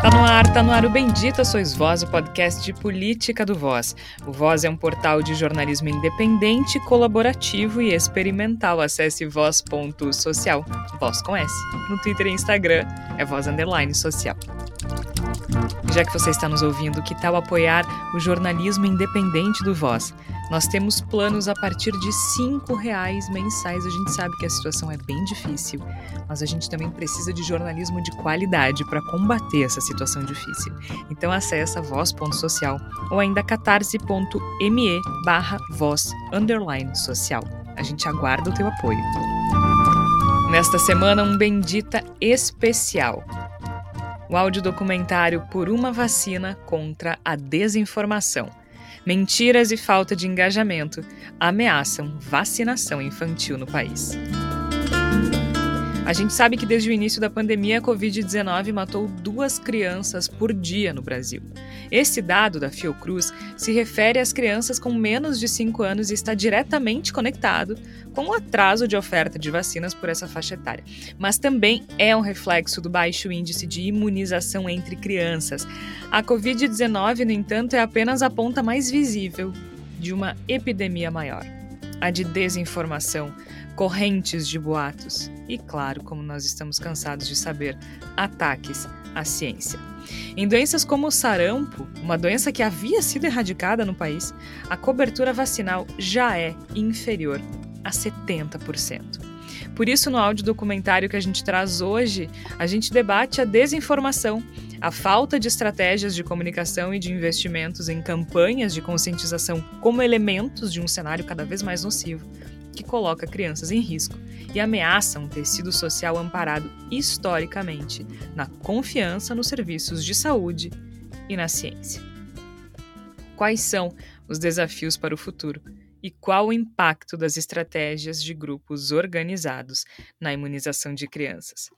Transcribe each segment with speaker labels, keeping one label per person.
Speaker 1: Tá no ar, tá no ar o Bendita Sois Voz, o podcast de política do Voz. O Voz é um portal de jornalismo independente, colaborativo e experimental. Acesse voz.social, voz com S. No Twitter e Instagram é voz underline social. Já que você está nos ouvindo, que tal apoiar o jornalismo independente do Voz? Nós temos planos a partir de R$ reais mensais. A gente sabe que a situação é bem difícil, mas a gente também precisa de jornalismo de qualidade para combater essa situação difícil. Então acessa voz.social ou ainda catarse.me barra voz underline social. A gente aguarda o teu apoio. Nesta semana, um Bendita especial o audiodocumentário Por uma Vacina contra a Desinformação. Mentiras e falta de engajamento ameaçam vacinação infantil no país. A gente sabe que desde o início da pandemia, a Covid-19 matou duas crianças por dia no Brasil. Esse dado da Fiocruz se refere às crianças com menos de 5 anos e está diretamente conectado com o atraso de oferta de vacinas por essa faixa etária. Mas também é um reflexo do baixo índice de imunização entre crianças. A Covid-19, no entanto, é apenas a ponta mais visível de uma epidemia maior a de desinformação correntes de boatos e, claro, como nós estamos cansados de saber, ataques à ciência. Em doenças como o sarampo, uma doença que havia sido erradicada no país, a cobertura vacinal já é inferior a 70%. Por isso, no áudio documentário que a gente traz hoje, a gente debate a desinformação, a falta de estratégias de comunicação e de investimentos em campanhas de conscientização como elementos de um cenário cada vez mais nocivo, que coloca crianças em risco e ameaça um tecido social amparado historicamente na confiança nos serviços de saúde e na ciência. Quais são os desafios para o futuro e qual o impacto das estratégias de grupos organizados na imunização de crianças?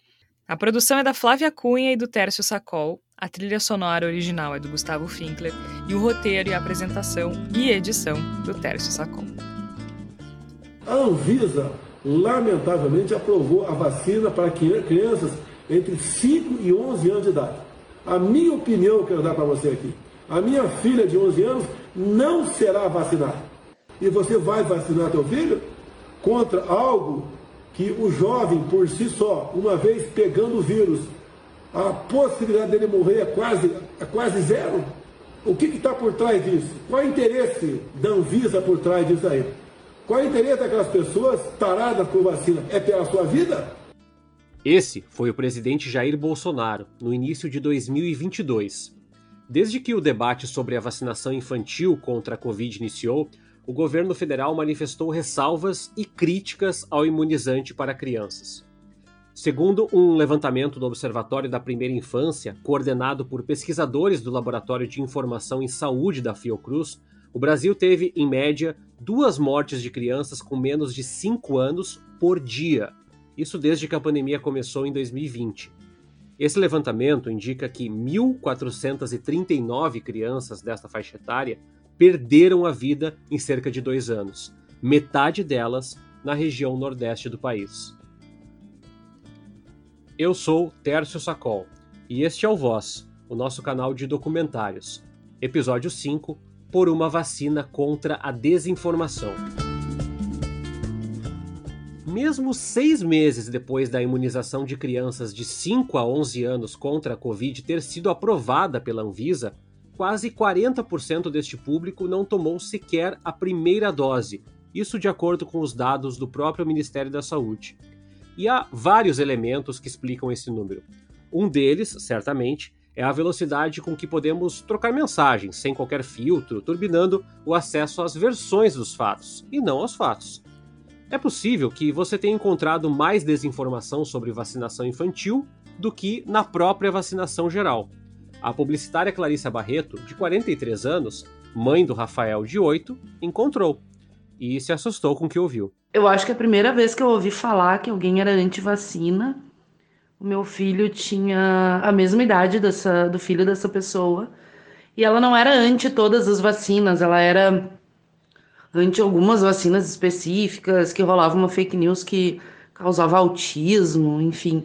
Speaker 1: A produção é da Flávia Cunha e do Tércio Sacol, a trilha sonora original é do Gustavo Finkler e o roteiro e a apresentação e edição do Tércio Sacol.
Speaker 2: A Anvisa, lamentavelmente, aprovou a vacina para crianças entre 5 e 11 anos de idade. A minha opinião, eu quero dar para você aqui. A minha filha de 11 anos não será vacinada. E você vai vacinar teu filho contra algo que o jovem, por si só, uma vez pegando o vírus, a possibilidade dele morrer é quase, é quase zero. O que está por trás disso? Qual é o interesse da Anvisa por trás disso aí? Qual é o interesse daquelas pessoas taradas por vacina? É pela sua vida?
Speaker 3: Esse foi o presidente Jair Bolsonaro no início de 2022. Desde que o debate sobre a vacinação infantil contra a Covid iniciou, o governo federal manifestou ressalvas e críticas ao imunizante para crianças. Segundo um levantamento do Observatório da Primeira Infância, coordenado por pesquisadores do Laboratório de Informação em Saúde da Fiocruz, o Brasil teve, em média, duas mortes de crianças com menos de 5 anos por dia. Isso desde que a pandemia começou em 2020. Esse levantamento indica que 1.439 crianças desta faixa etária perderam a vida em cerca de dois anos, metade delas na região nordeste do país. Eu sou Tércio Sacol e este é o Voz, o nosso canal de documentários. Episódio 5 por uma vacina contra a desinformação. Mesmo seis meses depois da imunização de crianças de 5 a 11 anos contra a Covid ter sido aprovada pela Anvisa, quase 40% deste público não tomou sequer a primeira dose, isso de acordo com os dados do próprio Ministério da Saúde. E há vários elementos que explicam esse número. Um deles, certamente, é a velocidade com que podemos trocar mensagens, sem qualquer filtro, turbinando o acesso às versões dos fatos, e não aos fatos. É possível que você tenha encontrado mais desinformação sobre vacinação infantil do que na própria vacinação geral. A publicitária Clarissa Barreto, de 43 anos, mãe do Rafael, de 8, encontrou e se assustou com o que ouviu.
Speaker 4: Eu acho que é a primeira vez que eu ouvi falar que alguém era anti-vacina o meu filho tinha a mesma idade dessa, do filho dessa pessoa. E ela não era anti todas as vacinas, ela era anti algumas vacinas específicas, que rolava uma fake news que causava autismo, enfim.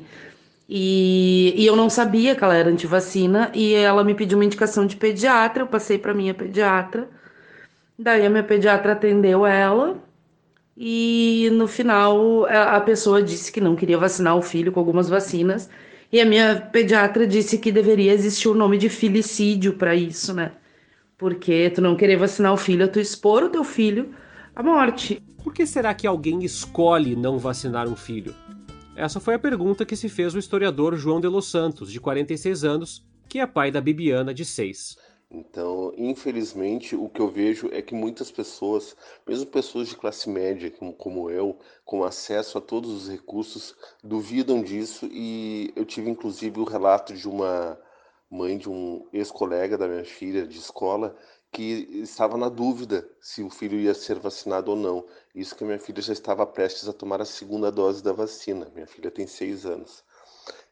Speaker 4: E, e, eu não sabia que ela era antivacina e ela me pediu uma indicação de pediatra, eu passei para minha pediatra. Daí a minha pediatra atendeu ela e no final a pessoa disse que não queria vacinar o filho com algumas vacinas e a minha pediatra disse que deveria existir o nome de filicídio para isso, né? Porque tu não querer vacinar o filho, tu expor o teu filho à morte.
Speaker 3: Por que será que alguém escolhe não vacinar um filho? Essa foi a pergunta que se fez o historiador João de Los Santos, de 46 anos, que é pai da Bibiana, de 6.
Speaker 5: Então, infelizmente, o que eu vejo é que muitas pessoas, mesmo pessoas de classe média, como eu, com acesso a todos os recursos, duvidam disso. E eu tive inclusive o relato de uma mãe de um ex-colega da minha filha de escola que estava na dúvida se o filho ia ser vacinado ou não. Isso que minha filha já estava prestes a tomar a segunda dose da vacina. Minha filha tem seis anos.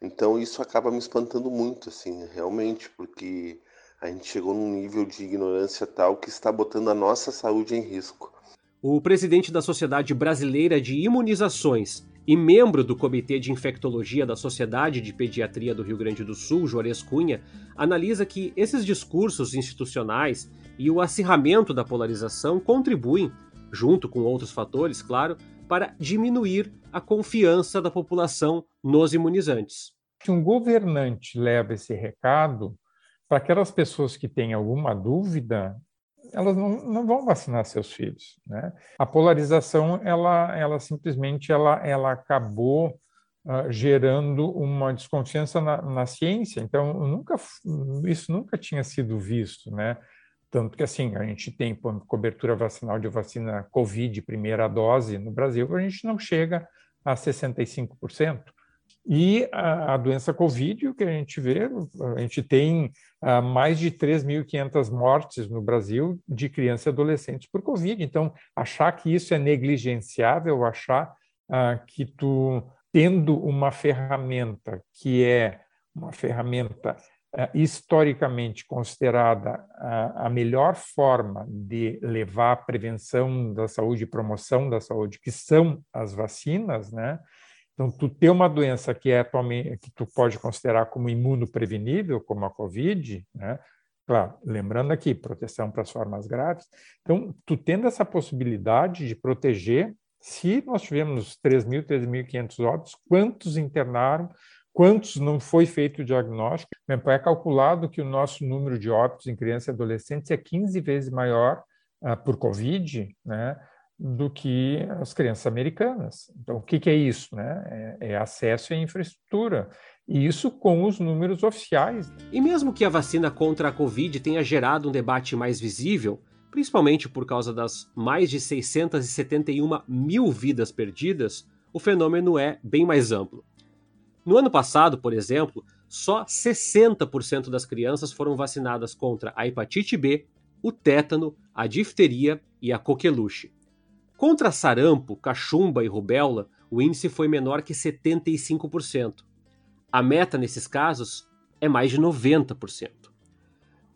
Speaker 5: Então isso acaba me espantando muito, assim, realmente, porque a gente chegou num nível de ignorância tal que está botando a nossa saúde em risco.
Speaker 3: O presidente da Sociedade Brasileira de Imunizações e membro do Comitê de Infectologia da Sociedade de Pediatria do Rio Grande do Sul, Juarez Cunha, analisa que esses discursos institucionais e o acirramento da polarização contribuem, junto com outros fatores, claro, para diminuir a confiança da população nos imunizantes.
Speaker 6: Se um governante leva esse recado, para aquelas pessoas que têm alguma dúvida, elas não, não vão vacinar seus filhos. Né? A polarização, ela, ela simplesmente ela, ela acabou uh, gerando uma desconfiança na, na, ciência. Então, nunca, isso nunca tinha sido visto, né? Tanto que, assim, a gente tem cobertura vacinal de vacina Covid, primeira dose, no Brasil, a gente não chega a 65%. E a, a, doença Covid, o que a gente vê, a gente tem uh, mais de 3.500 mortes no Brasil de crianças e adolescentes por Covid. Então, achar que isso é negligenciável, achar uh, que tu, tendo uma ferramenta que é uma ferramenta é, historicamente considerada a, a, melhor forma de levar a prevenção da saúde e promoção da saúde, que são as vacinas, né? Então, tu ter uma doença que é atualmente que tu pode considerar como imunoprevenível, como a COVID, né? Claro, lembrando aqui, proteção para as formas graves. Então, tu tendo essa possibilidade de proteger, se nós tivemos 3.000, 3.500 óbitos, quantos internaram, quantos não foi feito o diagnóstico. É calculado que o nosso número de óbitos em crianças e adolescentes é 15 vezes maior uh, por Covid, né, do que as crianças americanas. Então, o que, que é isso? Né? É, é acesso à infraestrutura. E isso com os números oficiais.
Speaker 3: E mesmo que a vacina contra a Covid tenha gerado um debate mais visível, principalmente por causa das mais de 671 mil vidas perdidas, o fenômeno é bem mais amplo. No ano passado, por exemplo, só 60% das crianças foram vacinadas contra a hepatite B, o tétano, a difteria e a coqueluche. Contra sarampo, cachumba e rubéola, o índice foi menor que 75%. A meta nesses casos é mais de 90%.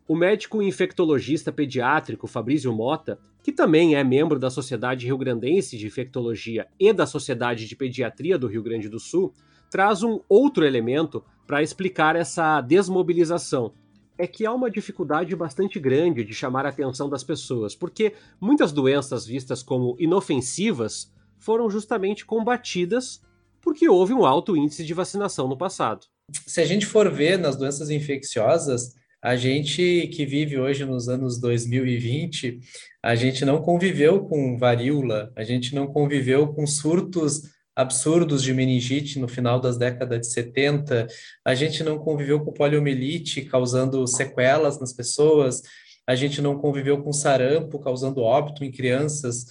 Speaker 3: O médico infectologista pediátrico Fabrício Mota, que também é membro da Sociedade Rio Grandense de Infectologia e da Sociedade de Pediatria do Rio Grande do Sul, traz um outro elemento para explicar essa desmobilização. É que há uma dificuldade bastante grande de chamar a atenção das pessoas, porque muitas doenças vistas como inofensivas foram justamente combatidas porque houve um alto índice de vacinação no passado.
Speaker 7: Se a gente for ver nas doenças infecciosas, a gente que vive hoje nos anos 2020, a gente não conviveu com varíola, a gente não conviveu com surtos absurdos de meningite no final das décadas de 70, a gente não conviveu com poliomielite causando sequelas nas pessoas, a gente não conviveu com sarampo causando óbito em crianças.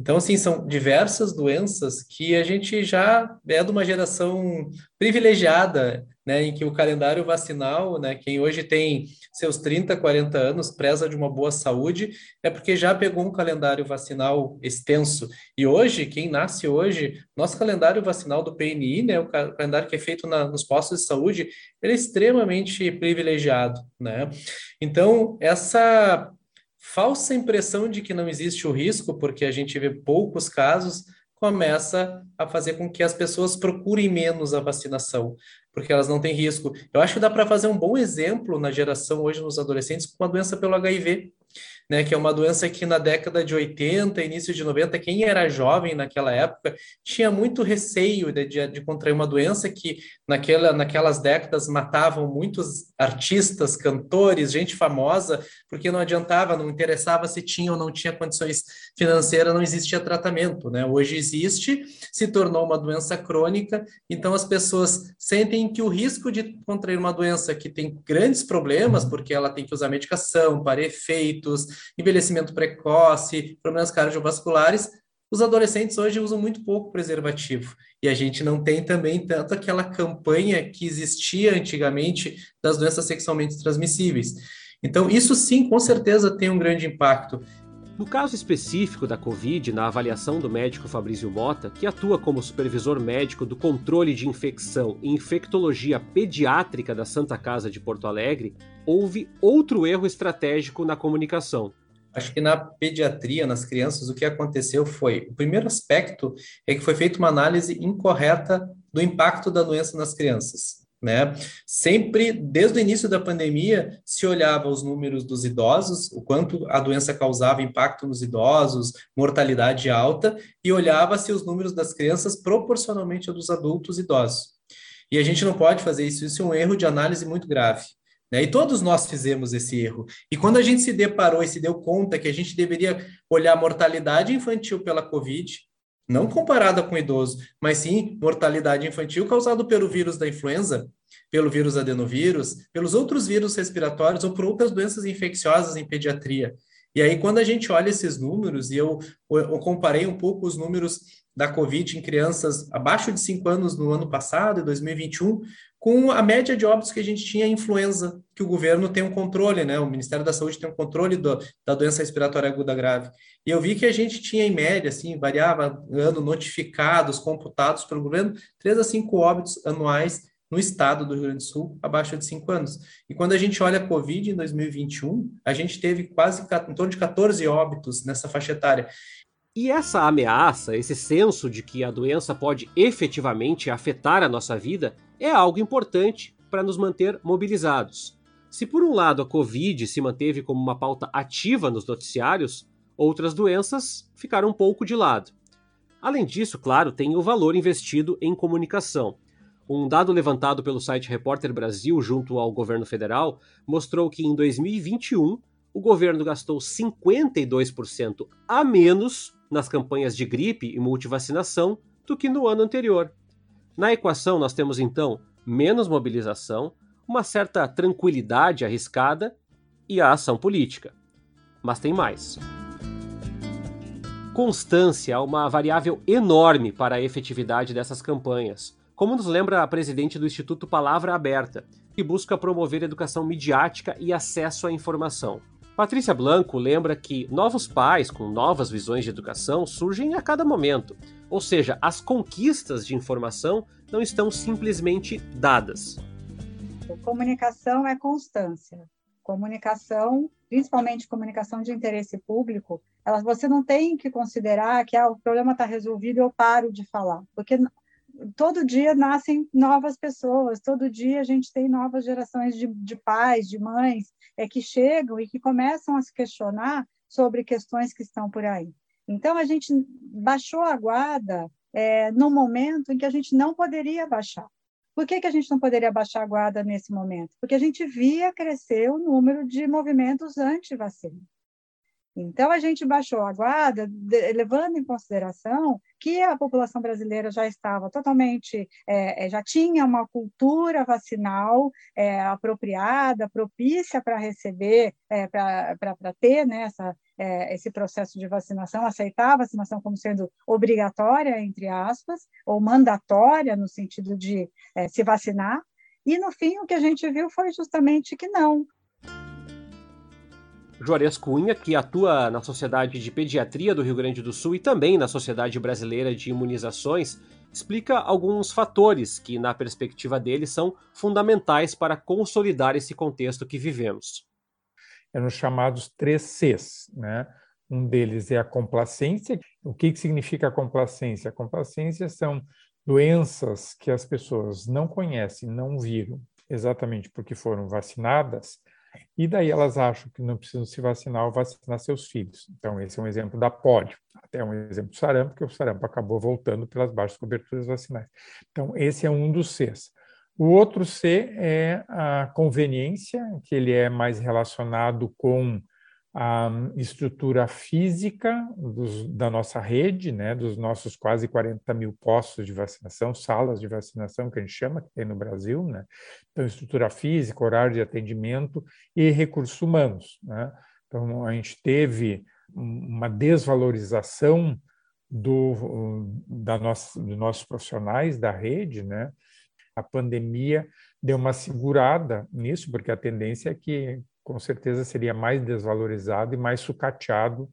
Speaker 7: Então, assim, são diversas doenças que a gente já é de uma geração privilegiada, né, em que o calendário vacinal, né, quem hoje tem seus 30, 40 anos, preza de uma boa saúde, é porque já pegou um calendário vacinal extenso. E hoje, quem nasce hoje, nosso calendário vacinal do PNI, né, o calendário que é feito na, nos postos de saúde, ele é extremamente privilegiado, né? Então, essa falsa impressão de que não existe o risco, porque a gente vê poucos casos, começa a fazer com que as pessoas procurem menos a vacinação, porque elas não têm risco. Eu acho que dá para fazer um bom exemplo na geração hoje nos adolescentes com a doença pelo HIV né, que é uma doença que na década de 80, início de 90, quem era jovem naquela época tinha muito receio de, de, de contrair uma doença que naquela, naquelas décadas matavam muitos artistas, cantores, gente famosa, porque não adiantava, não interessava se tinha ou não tinha condições financeiras, não existia tratamento, né? Hoje existe, se tornou uma doença crônica, então as pessoas sentem que o risco de contrair uma doença que tem grandes problemas, porque ela tem que usar medicação para envelhecimento precoce, problemas cardiovasculares, os adolescentes hoje usam muito pouco preservativo. E a gente não tem também tanto aquela campanha que existia antigamente das doenças sexualmente transmissíveis. Então, isso sim, com certeza tem um grande impacto.
Speaker 3: No caso específico da Covid, na avaliação do médico Fabrício Mota, que atua como supervisor médico do controle de infecção e infectologia pediátrica da Santa Casa de Porto Alegre, houve outro erro estratégico na comunicação.
Speaker 7: Acho que na pediatria, nas crianças, o que aconteceu foi: o primeiro aspecto é que foi feita uma análise incorreta do impacto da doença nas crianças. Né? Sempre, desde o início da pandemia, se olhava os números dos idosos, o quanto a doença causava impacto nos idosos, mortalidade alta, e olhava-se os números das crianças proporcionalmente aos dos adultos idosos. E a gente não pode fazer isso, isso é um erro de análise muito grave. Né? E todos nós fizemos esse erro. E quando a gente se deparou e se deu conta que a gente deveria olhar a mortalidade infantil pela Covid, não comparada com idoso, mas sim mortalidade infantil causada pelo vírus da influenza, pelo vírus adenovírus, pelos outros vírus respiratórios ou por outras doenças infecciosas em pediatria. E aí, quando a gente olha esses números, e eu, eu comparei um pouco os números da Covid em crianças abaixo de 5 anos no ano passado, em 2021, com a média de óbitos que a gente tinha influenza, que o governo tem um controle, né? O Ministério da Saúde tem um controle do, da doença respiratória aguda grave. E eu vi que a gente tinha, em média, assim, variava ano notificados, computados pelo governo, 3 a 5 óbitos anuais no estado do Rio Grande do Sul, abaixo de 5 anos. E quando a gente olha a Covid em 2021, a gente teve quase em torno de 14 óbitos nessa faixa etária.
Speaker 3: E essa ameaça, esse senso de que a doença pode efetivamente afetar a nossa vida, é algo importante para nos manter mobilizados. Se por um lado a Covid se manteve como uma pauta ativa nos noticiários, outras doenças ficaram um pouco de lado. Além disso, claro, tem o valor investido em comunicação. Um dado levantado pelo site Repórter Brasil junto ao governo federal mostrou que em 2021 o governo gastou 52% a menos nas campanhas de gripe e multivacinação do que no ano anterior. Na equação, nós temos então menos mobilização, uma certa tranquilidade arriscada e a ação política. Mas tem mais. Constância é uma variável enorme para a efetividade dessas campanhas, como nos lembra a presidente do Instituto Palavra Aberta, que busca promover educação midiática e acesso à informação. Patrícia Blanco lembra que novos pais com novas visões de educação surgem a cada momento, ou seja, as conquistas de informação não estão simplesmente dadas.
Speaker 8: Comunicação é constância. Comunicação, principalmente comunicação de interesse público, você não tem que considerar que ah, o problema está resolvido e eu paro de falar, porque todo dia nascem novas pessoas, todo dia a gente tem novas gerações de, de pais, de mães, é, que chegam e que começam a se questionar sobre questões que estão por aí. Então, a gente baixou a guarda é, no momento em que a gente não poderia baixar. Por que, que a gente não poderia baixar a guarda nesse momento? Porque a gente via crescer o número de movimentos anti-vacina. Então, a gente baixou a guarda, levando em consideração que a população brasileira já estava totalmente, é, é já tinha uma cultura vacinal é, apropriada, propícia para receber, é, para ter né, essa, é, esse processo de vacinação, aceitar a vacinação como sendo obrigatória, entre aspas, ou mandatória, no sentido de é, se vacinar. E, no fim, o que a gente viu foi justamente que não,
Speaker 3: Juarez Cunha, que atua na Sociedade de Pediatria do Rio Grande do Sul e também na Sociedade Brasileira de Imunizações, explica alguns fatores que, na perspectiva dele, são fundamentais para consolidar esse contexto que vivemos.
Speaker 6: É nos chamados três Cs, né? Um deles é a complacência. O que, que significa a complacência? A complacência são doenças que as pessoas não conhecem, não viram, exatamente porque foram vacinadas, e daí elas acham que não precisam se vacinar ou vacinar seus filhos. Então, esse é um exemplo da polio. Até um exemplo do sarampo, porque o sarampo acabou voltando pelas baixas coberturas vacinais. Então, esse é um dos Cs. O outro C é a conveniência, que ele é mais relacionado com a estrutura física dos, da nossa rede, né, dos nossos quase 40 mil postos de vacinação, salas de vacinação, que a gente chama, que tem no Brasil. Né? Então, estrutura física, horário de atendimento e recursos humanos. Né? Então, a gente teve uma desvalorização do, da nossa, dos nossos profissionais da rede, né? A pandemia deu uma segurada nisso, porque a tendência é que com certeza seria mais desvalorizado e mais sucateado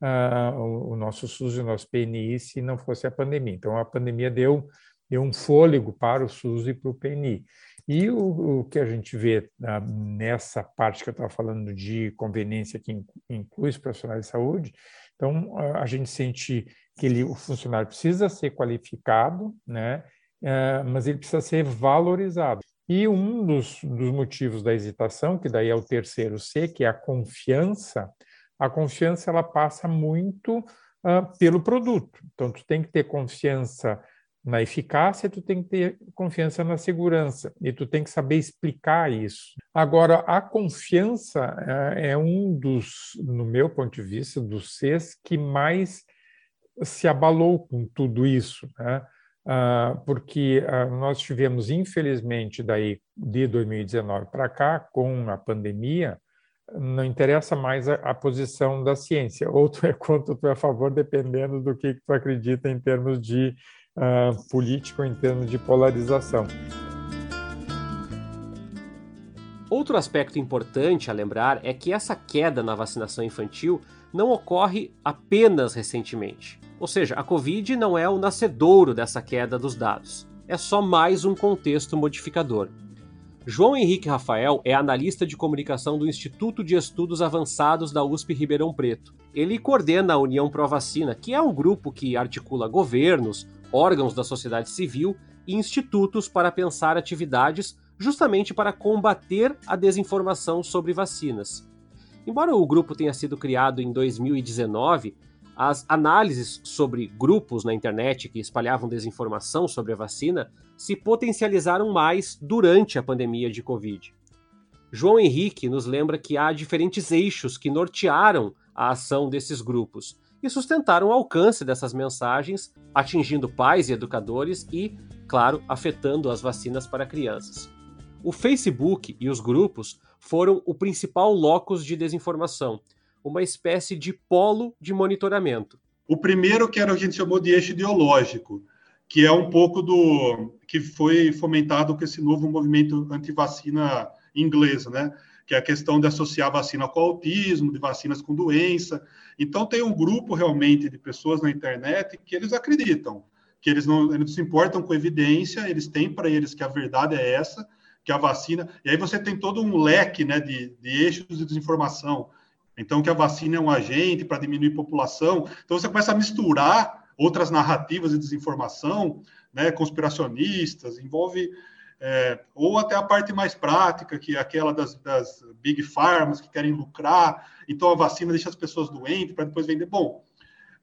Speaker 6: uh, o, o, nosso SUS e o nosso PNI se não fosse a pandemia. Então, a pandemia deu, deu um fôlego para o SUS e para o PNI. E o, o, que a gente vê uh, nessa parte que eu estava falando de conveniência, que inclui os profissionais de saúde, então uh, a gente sente que ele, o funcionário precisa ser qualificado, né? Mas ele precisa ser valorizado. E um dos, dos motivos da hesitação, que daí é o terceiro C, que é a confiança, a confiança ela passa muito uh, pelo produto. Então, tu tem que ter confiança na eficácia, tu tem que ter confiança na segurança e tu tem que saber explicar isso. Agora, a confiança uh, é um dos, no meu ponto de vista, dos Cs que mais se abalou com tudo isso, né? Uh, porque uh, nós tivemos, infelizmente, daí de 2019 para cá, com a pandemia, não interessa mais a, a, posição da ciência, ou tu é contra ou tu é a favor, dependendo do que, que tu acredita em termos de uh, político, em termos de polarização.
Speaker 3: Outro aspecto importante a lembrar é que essa queda na vacinação infantil não ocorre apenas recentemente. Ou seja, a Covid não é o nascedouro dessa queda dos dados, é só mais um contexto modificador. João Henrique Rafael é analista de comunicação do Instituto de Estudos Avançados da USP Ribeirão Preto. Ele coordena a União Pro Vacina, que é um grupo que articula governos, órgãos da sociedade civil e institutos para pensar atividades justamente para combater a desinformação sobre vacinas. Embora o grupo tenha sido criado em 2019, as análises sobre grupos na internet que espalhavam desinformação sobre a vacina se potencializaram mais durante a pandemia de Covid. João Henrique nos lembra que há diferentes eixos que nortearam a ação desses grupos e sustentaram o alcance dessas mensagens, atingindo pais e educadores e, claro, afetando as vacinas para crianças. O Facebook e os grupos foram o principal locus de desinformação, uma espécie de polo de monitoramento.
Speaker 9: O primeiro que era, a gente chamou de eixo ideológico, que é um pouco do que foi fomentado com esse novo movimento anti-vacina inglês, né? Que é a questão de associar vacina com autismo, de vacinas com doença. Então tem um grupo realmente de pessoas na internet que eles acreditam, que eles não, eles não se importam com evidência, eles têm para eles que a verdade é essa, que a vacina. E aí você tem todo um leque, né, de, de eixos de desinformação então, que a vacina é um agente para diminuir população. Então, você começa a misturar outras narrativas de desinformação, né, conspiracionistas, envolve. É, ou até a parte mais prática, que é aquela das, das big pharmas que querem lucrar, então a vacina deixa as pessoas doentes para depois vender. Bom,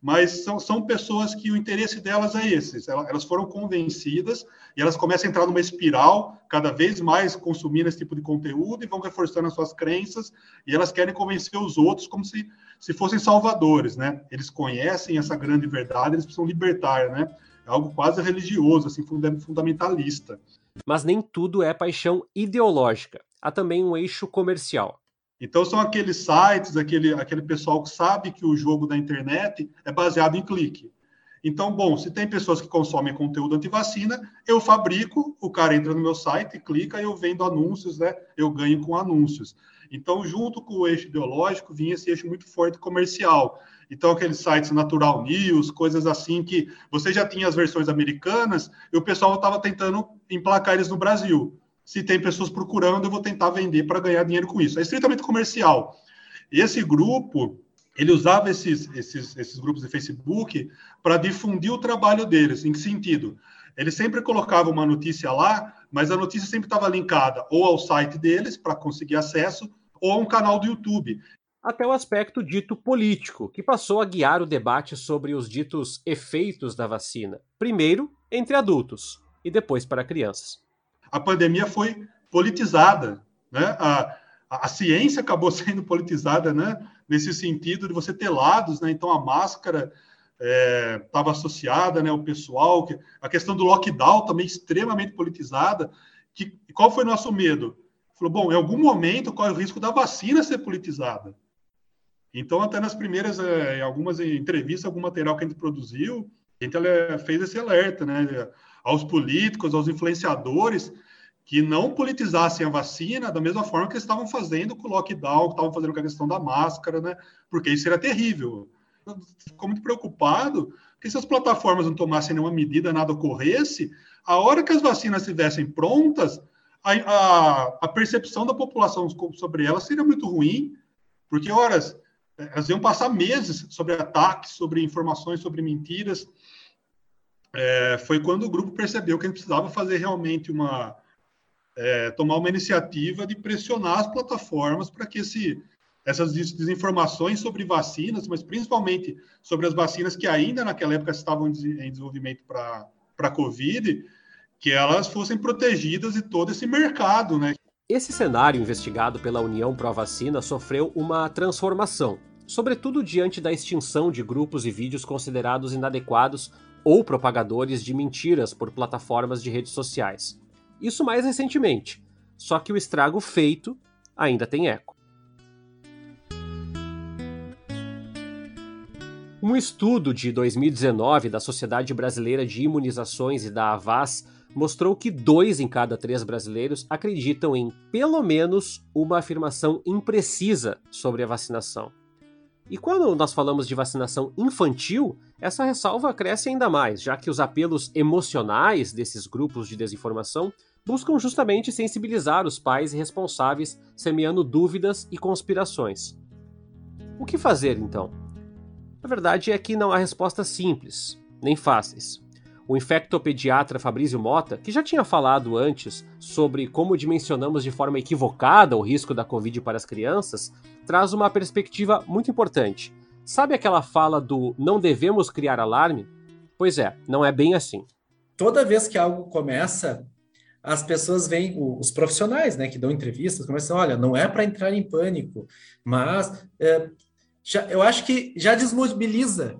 Speaker 9: mas são, são pessoas que o interesse delas é esse. Elas foram convencidas e elas começam a entrar numa espiral, cada vez mais consumindo esse tipo de conteúdo e vão reforçando as suas crenças e elas querem convencer os outros como se, se fossem salvadores, né? Eles conhecem essa grande verdade, eles precisam libertar, né? É algo quase religioso, assim, fundamentalista.
Speaker 3: Mas nem tudo é paixão ideológica. Há também um eixo comercial.
Speaker 9: Então, são aqueles sites, aquele, aquele pessoal que sabe que o jogo da internet é baseado em clique. Então, bom, se tem pessoas que consomem conteúdo anti-vacina, eu fabrico, o cara entra no meu site, clica, eu vendo anúncios, né? Eu ganho com anúncios. Então, junto com o eixo ideológico, vinha esse eixo muito forte comercial. Então, aqueles sites Natural News, coisas assim que você já tinha as versões americanas e o pessoal estava tentando emplacar eles no Brasil se tem pessoas procurando, eu vou tentar vender para ganhar dinheiro com isso. É estritamente comercial. Esse grupo, ele usava esses, esses, esses grupos de Facebook para difundir o trabalho deles. Em que sentido? Ele sempre colocava uma notícia lá, mas a notícia sempre estava linkada ou ao site deles para conseguir acesso ou a um canal do YouTube.
Speaker 3: Até o aspecto dito político, que passou a guiar o debate sobre os ditos efeitos da vacina, primeiro entre adultos e depois para crianças.
Speaker 9: A pandemia foi politizada, né? A, a, a ciência acabou sendo politizada, né? Nesse sentido de você ter lados, né? Então a máscara estava é, associada, né? O pessoal, que, a questão do lockdown também extremamente politizada. Que, qual foi nosso medo? Falou, bom, em algum momento corre o risco da vacina ser politizada. Então, até nas primeiras, é, em algumas entrevistas, algum material que a gente produziu, a gente fez esse alerta, né? Aos políticos, aos influenciadores, que não politizassem a vacina da mesma forma que estavam fazendo com o lockdown, que estavam fazendo com a questão da máscara, né? Porque isso era terrível. Ficou muito preocupado que se as plataformas não tomassem nenhuma medida, nada ocorresse, a hora que as vacinas estivessem prontas, a, a, a, percepção da população sobre elas seria muito ruim, porque, horas, elas iam passar meses sobre ataques, sobre informações, sobre mentiras. É, foi quando o grupo percebeu que a gente precisava fazer realmente uma, é, tomar uma iniciativa de pressionar as plataformas para que esse, essas desinformações sobre vacinas, mas principalmente sobre as vacinas que ainda naquela época estavam em desenvolvimento para a Covid, que elas fossem protegidas de todo esse mercado, né?
Speaker 3: Esse cenário investigado pela União Pro Vacina sofreu uma transformação, sobretudo diante da extinção de grupos e vídeos considerados inadequados ou propagadores de mentiras por plataformas de redes sociais. Isso mais recentemente, só que o estrago feito ainda tem eco. Um estudo de 2019 da Sociedade Brasileira de Imunizações e da Avaz mostrou que dois em cada três brasileiros acreditam em pelo menos uma afirmação imprecisa sobre a vacinação. E quando nós falamos de vacinação infantil, essa ressalva cresce ainda mais, já que os apelos emocionais desses grupos de desinformação buscam justamente sensibilizar os pais responsáveis, semeando dúvidas e conspirações. O que fazer então? A verdade é que não há respostas simples, nem fáceis. O infectopediatra Fabrício Mota, que já tinha falado antes sobre como dimensionamos de forma equivocada o risco da Covid para as crianças, traz uma perspectiva muito importante. Sabe aquela fala do não devemos criar alarme? Pois é, não é bem assim.
Speaker 7: Toda vez que algo começa, as pessoas vêm, os profissionais, né, que dão entrevistas, começam, olha, não é para entrar em pânico, mas é, já, eu acho que já desmobiliza,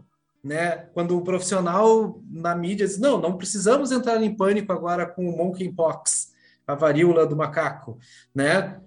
Speaker 7: né, quando o profissional na mídia diz, não, não precisamos entrar em pânico agora com o monkeypox, a varíola do macaco, né?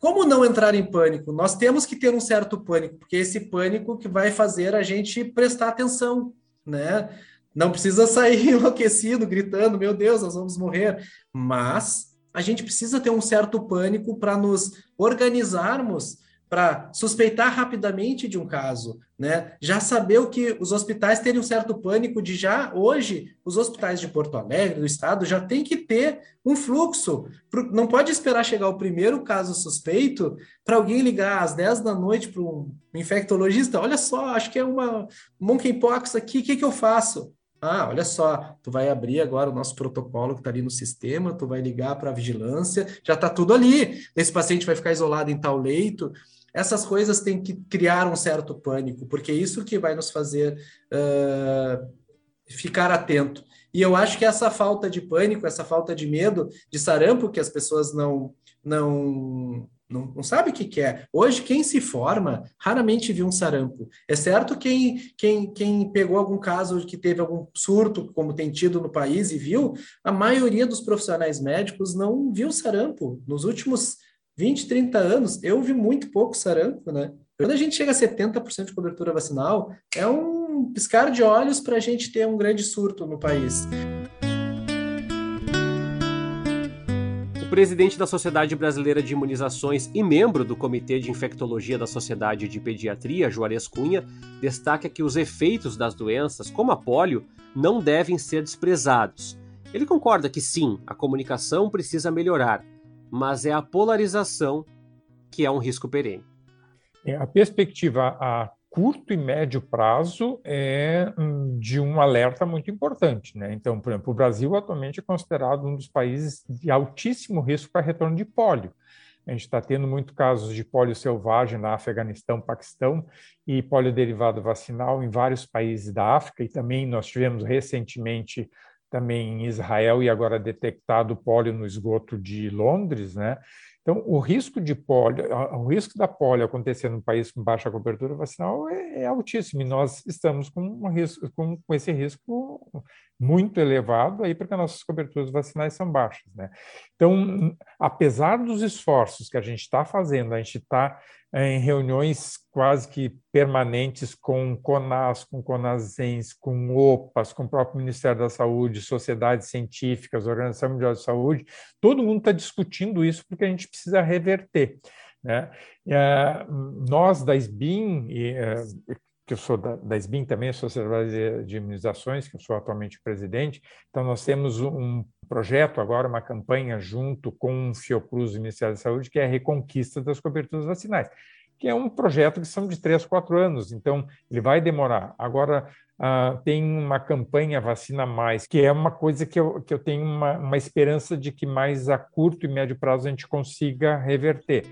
Speaker 7: Como não entrar em pânico? Nós temos que ter um certo pânico, porque é esse pânico que vai fazer a gente prestar atenção, né? Não precisa sair enlouquecido, gritando, meu Deus, nós vamos morrer. Mas a gente precisa ter um certo pânico para nos organizarmos para suspeitar rapidamente de um caso, né? Já saber o que os hospitais terem um certo pânico de já hoje os hospitais de Porto Alegre do estado já tem que ter um fluxo. Não pode esperar chegar o primeiro caso suspeito para alguém ligar às 10 da noite para um infectologista. Olha só, acho que é uma monkeypox aqui, o que, que eu faço? Ah, olha só, tu vai abrir agora o nosso protocolo que está ali no sistema, tu vai ligar para a vigilância, já está tudo ali. Esse paciente vai ficar isolado em tal leito. Essas coisas têm que criar um certo pânico, porque é isso que vai nos fazer uh, ficar atento. E eu acho que essa falta de pânico, essa falta de medo de sarampo que as pessoas não não não, não sabe o que, que, é. Hoje, quem se forma raramente viu um sarampo. É certo quem, quem, quem pegou algum caso que teve algum surto, como tem tido no país, e viu, a maioria dos profissionais médicos não viu sarampo. Nos últimos 20, 30 anos, eu vi muito pouco sarampo, né? Quando a gente chega a 70% de cobertura vacinal, é um piscar de olhos para a gente ter um grande surto no país.
Speaker 3: presidente da Sociedade Brasileira de Imunizações e membro do Comitê de Infectologia da Sociedade de Pediatria, Juarez Cunha, destaca que os efeitos das doenças, como a polio, não devem ser desprezados. Ele concorda que sim, a comunicação precisa melhorar, mas é a polarização que é um risco perene.
Speaker 6: É, a perspectiva a curto e médio prazo é hum, de um alerta muito importante. Né? Então, por exemplo, o Brasil atualmente é considerado um dos países de altíssimo risco para retorno de pólio. A gente está tendo muitos casos de pólio selvagem na Afeganistão, Paquistão e pólio derivado vacinal em vários países da África e também nós tivemos recentemente também em Israel e agora detectado pólio no esgoto de Londres, né? Então, o risco de polio, o risco da polio acontecer num país com baixa cobertura vacinal é, é altíssimo, e nós estamos com, um risco, com, com, esse risco muito elevado aí porque nossas coberturas vacinais são baixas, né? Então, apesar dos esforços que a gente está fazendo, a gente está em reuniões quase que permanentes com CONAS, com CONASENS, com OPAS, com o próprio Ministério da Saúde, sociedades científicas, Organização Mundial de Saúde, todo mundo está discutindo isso porque a gente precisa reverter. Né? nós da SBIM, eh, que eu sou da, da SBIM também, Sociedade de Imunizações, que eu sou atualmente presidente, então nós temos um projeto agora, uma campanha junto com o Fiocruz o Ministério da Saúde, que é a reconquista das coberturas vacinais que é um projeto que são de três, quatro anos, então ele vai demorar. Agora, uh, tem uma campanha Vacina Mais, que é uma coisa que eu, que eu tenho uma, uma esperança de que mais a curto e médio prazo a gente consiga reverter.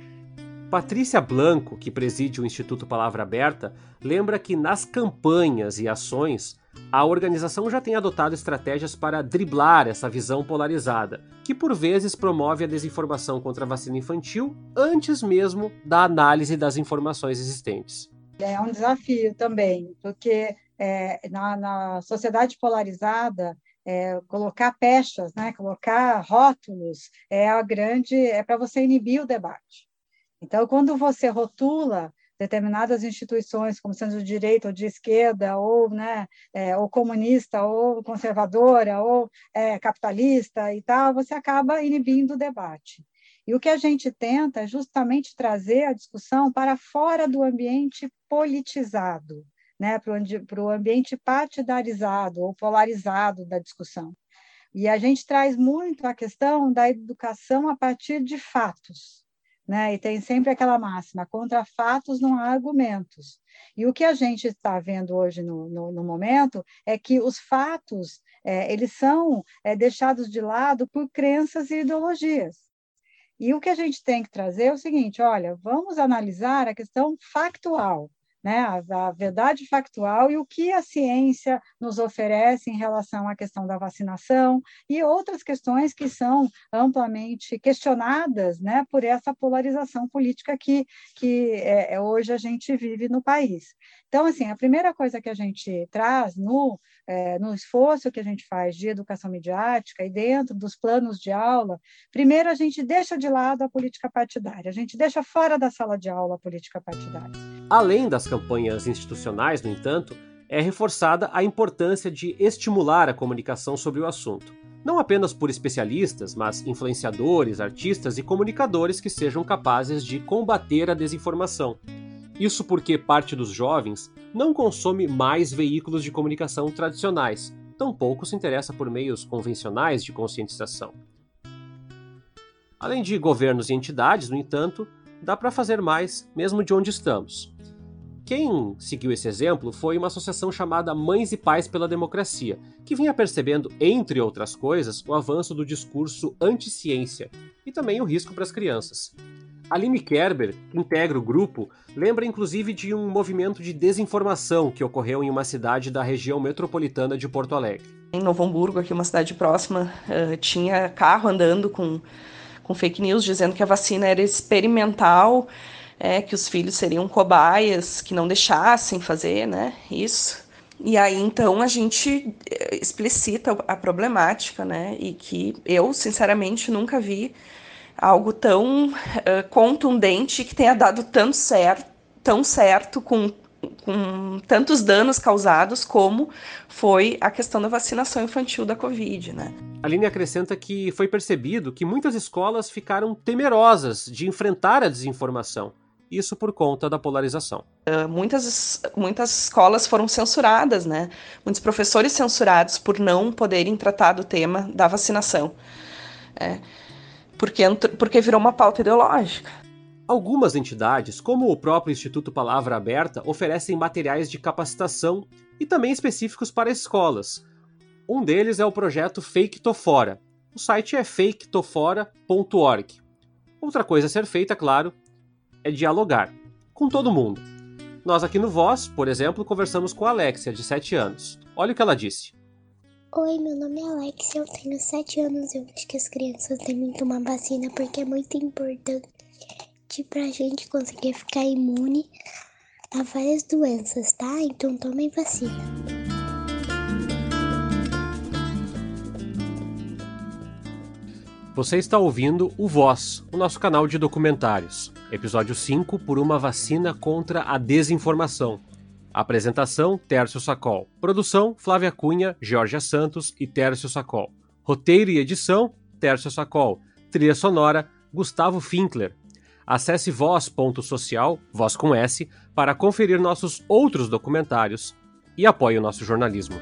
Speaker 3: Patrícia Blanco, que preside o Instituto Palavra Aberta, lembra que nas campanhas e ações a organização já tem adotado estratégias para driblar essa visão polarizada, que por vezes promove a desinformação contra a vacina infantil antes mesmo da análise das informações existentes.
Speaker 8: É um desafio também, porque é, na, na, sociedade polarizada, é, colocar pechas, né, colocar rótulos é a grande, é para você inibir o debate. Então, quando você rotula determinadas instituições, como sendo de direita ou de esquerda, ou, né, é, ou comunista, ou conservadora, ou é, capitalista e tal, você acaba inibindo o debate. E o que a gente tenta é justamente trazer a discussão para fora do ambiente politizado, né, para o ambiente partidarizado ou polarizado da discussão. E a gente traz muito a questão da educação a partir de fatos, né? E tem sempre aquela máxima: contra fatos não há argumentos. E o que a gente está vendo hoje no, no, no, momento é que os fatos é, eles são é, deixados de lado por crenças e ideologias. E o que a gente tem que trazer é o seguinte: olha, vamos analisar a questão factual né, a, a, verdade factual e o que a ciência nos oferece em relação à questão da vacinação e outras questões que são amplamente questionadas né, por essa polarização política que, que é, é hoje a gente vive no país. Então, assim, a primeira coisa que a gente traz no, é, no esforço que a gente faz de educação midiática e dentro dos planos de aula, primeiro a gente deixa de lado a política partidária, a gente deixa fora da sala de aula a política partidária.
Speaker 3: Além das campanhas institucionais, no entanto, é reforçada a importância de estimular a comunicação sobre o assunto. Não apenas por especialistas, mas influenciadores, artistas e comunicadores que sejam capazes de combater a desinformação isso porque parte dos jovens não consome mais veículos de comunicação tradicionais, tampouco se interessa por meios convencionais de conscientização. Além de governos e entidades, no entanto, dá para fazer mais mesmo de onde estamos. Quem seguiu esse exemplo foi uma associação chamada Mães e Pais pela Democracia, que vinha percebendo, entre outras coisas, o avanço do discurso anti-ciência e também o risco para as crianças. Aline Kerber, que integra o grupo, lembra inclusive de um movimento de desinformação que ocorreu em uma cidade da região metropolitana de Porto Alegre.
Speaker 10: Em Novo Hamburgo, aqui uma cidade próxima, uh, tinha carro andando com, com fake news dizendo que a vacina era experimental, é, que os filhos seriam cobaias, que não deixassem fazer né, isso. E aí, então, a gente eh, explicita a problemática, né? E que eu, sinceramente, nunca vi algo tão uh, contundente que tenha dado tanto certo, tão certo com, com tantos danos causados como foi a questão da vacinação infantil da Covid, né?
Speaker 3: A Aline acrescenta que foi percebido que muitas escolas ficaram temerosas de enfrentar a desinformação. Isso por conta da polarização.
Speaker 10: Uh, muitas, muitas escolas foram censuradas, né? Muitos professores censurados por não poderem tratar do tema da vacinação. É porque, porque virou uma pauta ideológica.
Speaker 3: Algumas entidades, como o próprio Instituto Palavra Aberta, oferecem materiais de capacitação e também específicos para escolas. Um deles é o projeto Fake Tô Fora. O site é faketofora.org. Outra coisa a ser feita, claro, é dialogar com todo mundo. Nós aqui no Voz, por exemplo, conversamos com a Alexia, de 7 anos. Olha o que ela disse.
Speaker 11: Oi, meu nome é Alexia, eu tenho 7 anos eu acho que as crianças devem tomar vacina porque é muito importante pra gente conseguir ficar imune a várias doenças, tá? Então tomem vacina.
Speaker 3: Você está ouvindo o Voz, o nosso canal de documentários. Episódio 5 por uma vacina contra a desinformação. Apresentação: Tércio Sacol. Produção: Flávia Cunha, Georgia Santos e Tércio Sacol. Roteiro e edição: Tércio Sacol. Trilha sonora: Gustavo Finkler. Acesse voz.social, voz com S, para conferir nossos outros documentários e apoie o nosso jornalismo.